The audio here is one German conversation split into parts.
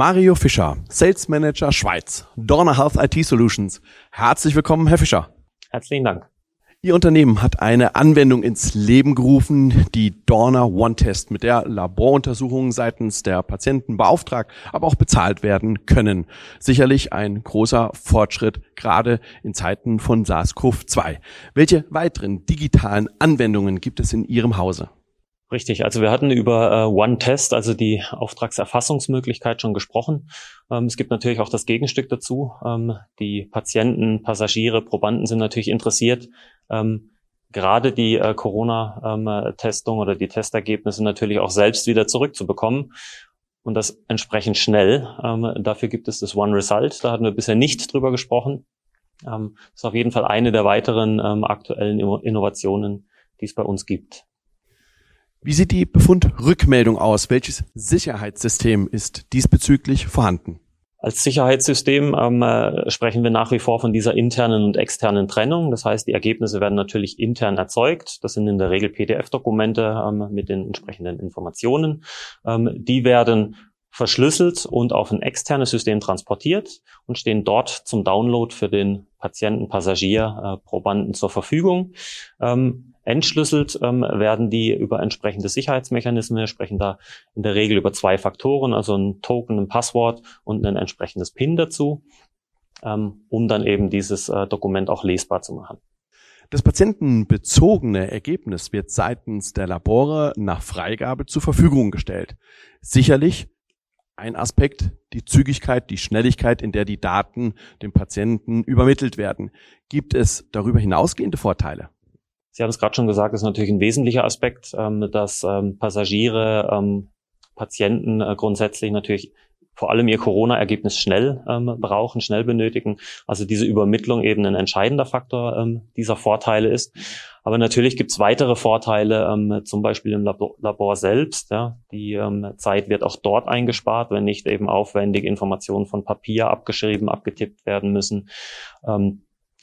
Mario Fischer, Sales Manager Schweiz, Dorner Health IT Solutions. Herzlich willkommen, Herr Fischer. Herzlichen Dank. Ihr Unternehmen hat eine Anwendung ins Leben gerufen, die Dorner One Test, mit der Laboruntersuchungen seitens der Patienten beauftragt, aber auch bezahlt werden können. Sicherlich ein großer Fortschritt, gerade in Zeiten von SARS-CoV-2. Welche weiteren digitalen Anwendungen gibt es in Ihrem Hause? Richtig, also wir hatten über äh, One Test, also die Auftragserfassungsmöglichkeit schon gesprochen. Ähm, es gibt natürlich auch das Gegenstück dazu. Ähm, die Patienten, Passagiere, Probanden sind natürlich interessiert. Ähm, gerade die äh, Corona-Testung oder die Testergebnisse natürlich auch selbst wieder zurückzubekommen. Und das entsprechend schnell. Ähm, dafür gibt es das One Result. Da hatten wir bisher nicht drüber gesprochen. Ähm, das ist auf jeden Fall eine der weiteren ähm, aktuellen Innovationen, die es bei uns gibt. Wie sieht die Befundrückmeldung aus? Welches Sicherheitssystem ist diesbezüglich vorhanden? Als Sicherheitssystem ähm, äh, sprechen wir nach wie vor von dieser internen und externen Trennung. Das heißt, die Ergebnisse werden natürlich intern erzeugt. Das sind in der Regel PDF-Dokumente ähm, mit den entsprechenden Informationen. Ähm, die werden verschlüsselt und auf ein externes System transportiert und stehen dort zum Download für den Patienten, Passagier, äh, Probanden zur Verfügung. Ähm, entschlüsselt ähm, werden die über entsprechende Sicherheitsmechanismen. Wir sprechen da in der Regel über zwei Faktoren, also ein Token, ein Passwort und ein entsprechendes PIN dazu, ähm, um dann eben dieses äh, Dokument auch lesbar zu machen. Das patientenbezogene Ergebnis wird seitens der Labore nach Freigabe zur Verfügung gestellt. Sicherlich ein Aspekt, die Zügigkeit, die Schnelligkeit, in der die Daten dem Patienten übermittelt werden. Gibt es darüber hinausgehende Vorteile? Sie haben es gerade schon gesagt, ist natürlich ein wesentlicher Aspekt, ähm, dass ähm, Passagiere, ähm, Patienten äh, grundsätzlich natürlich vor allem ihr Corona-Ergebnis schnell ähm, brauchen, schnell benötigen. Also diese Übermittlung eben ein entscheidender Faktor ähm, dieser Vorteile ist. Aber natürlich gibt es weitere Vorteile, ähm, zum Beispiel im Labor, Labor selbst. Ja. Die ähm, Zeit wird auch dort eingespart, wenn nicht eben aufwendig Informationen von Papier abgeschrieben, abgetippt werden müssen. Ähm,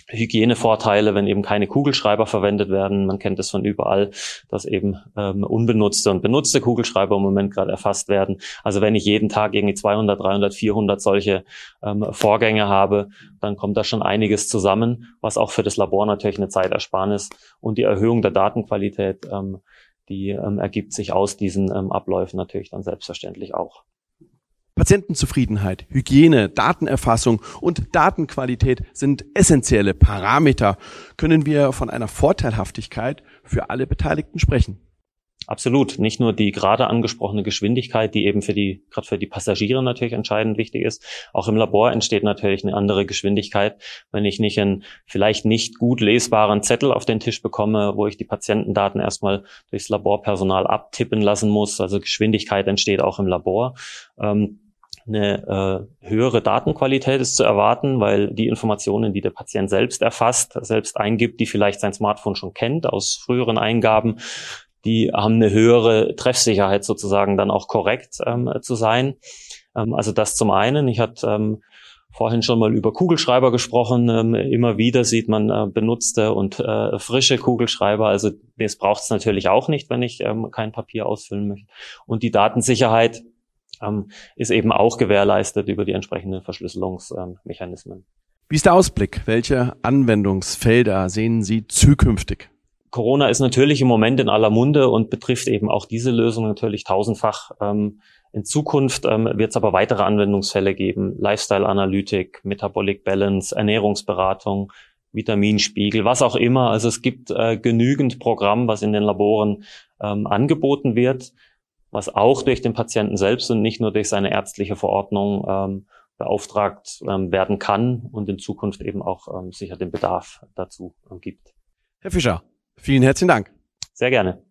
Hygienevorteile, wenn eben keine Kugelschreiber verwendet werden. Man kennt es von überall, dass eben ähm, unbenutzte und benutzte Kugelschreiber im Moment gerade erfasst werden. Also wenn ich jeden Tag irgendwie 200, 300, 400 solche ähm, Vorgänge habe, dann kommt da schon einiges zusammen, was auch für das Labor natürlich eine Zeitersparnis und die Erhöhung der Datenqualität, ähm, die ähm, ergibt sich aus diesen ähm, Abläufen natürlich dann selbstverständlich auch. Patientenzufriedenheit, Hygiene, Datenerfassung und Datenqualität sind essentielle Parameter. Können wir von einer Vorteilhaftigkeit für alle Beteiligten sprechen? Absolut. Nicht nur die gerade angesprochene Geschwindigkeit, die eben für die, gerade für die Passagiere natürlich entscheidend wichtig ist. Auch im Labor entsteht natürlich eine andere Geschwindigkeit, wenn ich nicht einen vielleicht nicht gut lesbaren Zettel auf den Tisch bekomme, wo ich die Patientendaten erstmal durchs Laborpersonal abtippen lassen muss. Also Geschwindigkeit entsteht auch im Labor. Ähm, eine äh, höhere Datenqualität ist zu erwarten, weil die Informationen, die der Patient selbst erfasst, selbst eingibt, die vielleicht sein Smartphone schon kennt aus früheren Eingaben, die haben eine höhere Treffsicherheit sozusagen dann auch korrekt ähm, zu sein. Ähm, also das zum einen. Ich hatte ähm, vorhin schon mal über Kugelschreiber gesprochen. Ähm, immer wieder sieht man äh, benutzte und äh, frische Kugelschreiber. Also das braucht es natürlich auch nicht, wenn ich ähm, kein Papier ausfüllen möchte. Und die Datensicherheit ähm, ist eben auch gewährleistet über die entsprechenden Verschlüsselungsmechanismen. Wie ist der Ausblick? Welche Anwendungsfelder sehen Sie zukünftig? Corona ist natürlich im Moment in aller Munde und betrifft eben auch diese Lösung natürlich tausendfach. Ähm, in Zukunft ähm, wird es aber weitere Anwendungsfälle geben. Lifestyle-Analytik, Metabolic Balance, Ernährungsberatung, Vitaminspiegel, was auch immer. Also es gibt äh, genügend Programm, was in den Laboren ähm, angeboten wird was auch durch den Patienten selbst und nicht nur durch seine ärztliche Verordnung ähm, beauftragt ähm, werden kann und in Zukunft eben auch ähm, sicher den Bedarf dazu ähm, gibt. Herr Fischer, vielen herzlichen Dank. Sehr gerne.